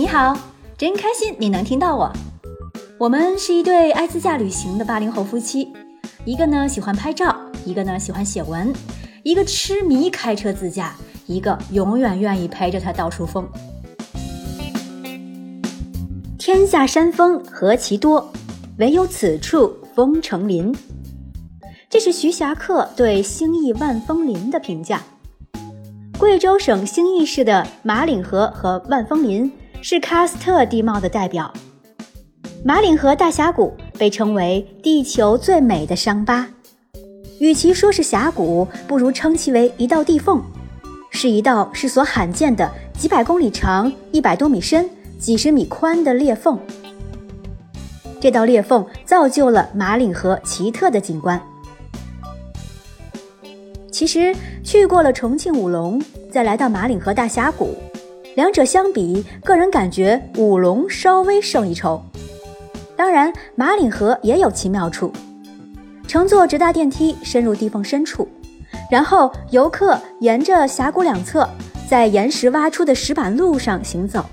你好，真开心你能听到我。我们是一对爱自驾旅行的八零后夫妻，一个呢喜欢拍照，一个呢喜欢写文，一个痴迷开车自驾，一个永远愿意陪着他到处疯。天下山峰何其多，唯有此处风成林。这是徐霞客对兴义万峰林的评价。贵州省兴义市的马岭河和万峰林是喀斯特地貌的代表。马岭河大峡谷被称为地球最美的伤疤，与其说是峡谷，不如称其为一道地缝，是一道世所罕见的几百公里长、一百多米深、几十米宽的裂缝。这道裂缝造就了马岭河奇特的景观。其实去过了重庆武隆，再来到马岭河大峡谷，两者相比，个人感觉五龙稍微胜一筹。当然，马岭河也有其妙处。乘坐直达电梯深入地缝深处，然后游客沿着峡谷两侧，在岩石挖出的石板路上行走，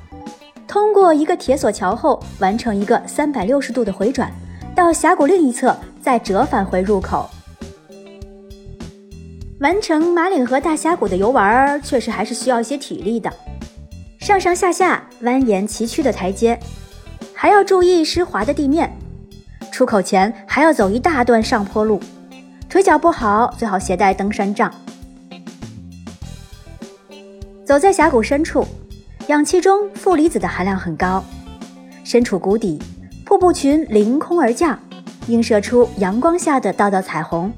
通过一个铁索桥后，完成一个三百六十度的回转，到峡谷另一侧，再折返回入口。完成马岭河大峡谷的游玩，确实还是需要一些体力的，上上下下蜿蜒崎岖的台阶。还要注意湿滑的地面，出口前还要走一大段上坡路，腿脚不好最好携带登山杖。走在峡谷深处，氧气中负离子的含量很高，身处谷底，瀑布群凌空而降，映射出阳光下的道道彩虹，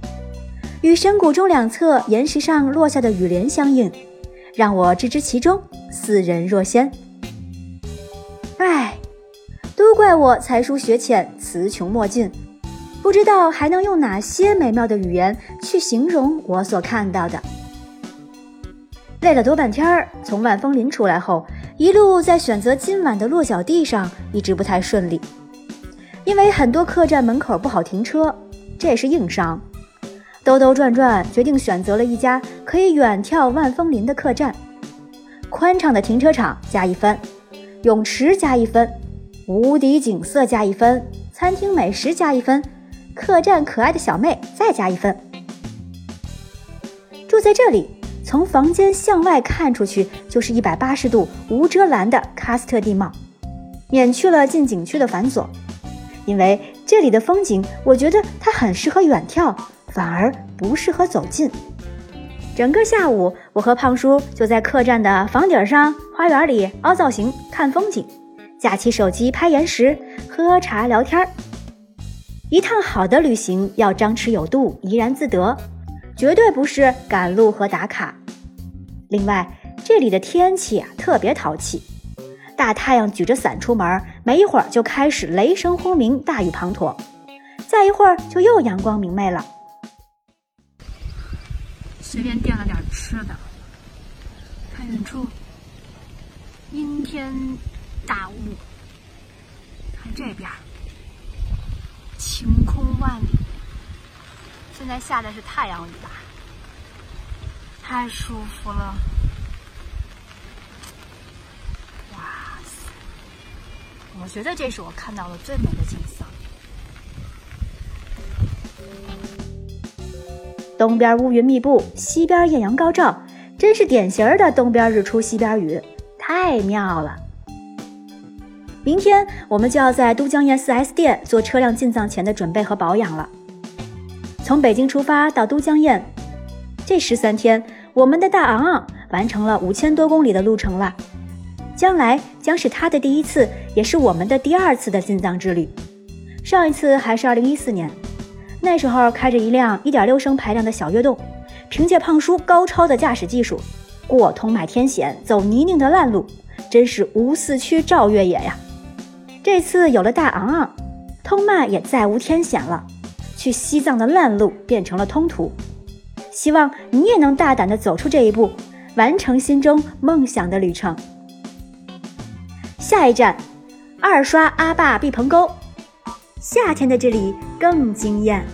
与深谷中两侧岩石上落下的雨帘相映，让我置之其中，似人若仙。唉。都怪我才疏学浅，词穷墨尽，不知道还能用哪些美妙的语言去形容我所看到的。累了多半天儿，从万峰林出来后，一路在选择今晚的落脚地上一直不太顺利，因为很多客栈门口不好停车，这也是硬伤。兜兜转转，决定选择了一家可以远眺万峰林的客栈，宽敞的停车场加一分，泳池加一分。无敌景色加一分，餐厅美食加一分，客栈可爱的小妹再加一分。住在这里，从房间向外看出去就是一百八十度无遮拦的喀斯特地貌，免去了进景区的繁琐。因为这里的风景，我觉得它很适合远眺，反而不适合走近。整个下午，我和胖叔就在客栈的房顶上、花园里凹造型看风景。架起手机拍岩石，喝茶聊天儿。一趟好的旅行要张弛有度，怡然自得，绝对不是赶路和打卡。另外，这里的天气啊特别淘气，大太阳举着伞出门，没一会儿就开始雷声轰鸣，大雨滂沱，再一会儿就又阳光明媚了。随便垫了点吃的，看远处，阴天。大雾，看这边，晴空万里。现在下的是太阳雨吧？太舒服了！哇塞，我觉得这是我看到的最美的景色。东边乌云密布，西边艳阳高照，真是典型的东边日出西边雨，太妙了。明天我们就要在都江堰 4S 店做车辆进藏前的准备和保养了。从北京出发到都江堰，这十三天，我们的大昂昂完成了五千多公里的路程了。将来将是他的第一次，也是我们的第二次的进藏之旅。上一次还是二零一四年，那时候开着一辆一点六升排量的小跃动，凭借胖叔高超的驾驶技术，过通麦天险，走泥泞的烂路，真是无四驱照越野呀！这次有了大昂昂，通麦也再无天险了。去西藏的烂路变成了通途，希望你也能大胆地走出这一步，完成心中梦想的旅程。下一站，二刷阿坝碧棚沟，夏天的这里更惊艳。